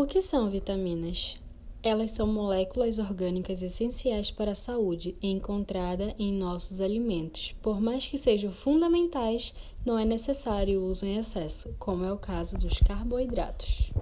O que são vitaminas? Elas são moléculas orgânicas essenciais para a saúde encontrada em nossos alimentos. Por mais que sejam fundamentais, não é necessário o uso em excesso, como é o caso dos carboidratos.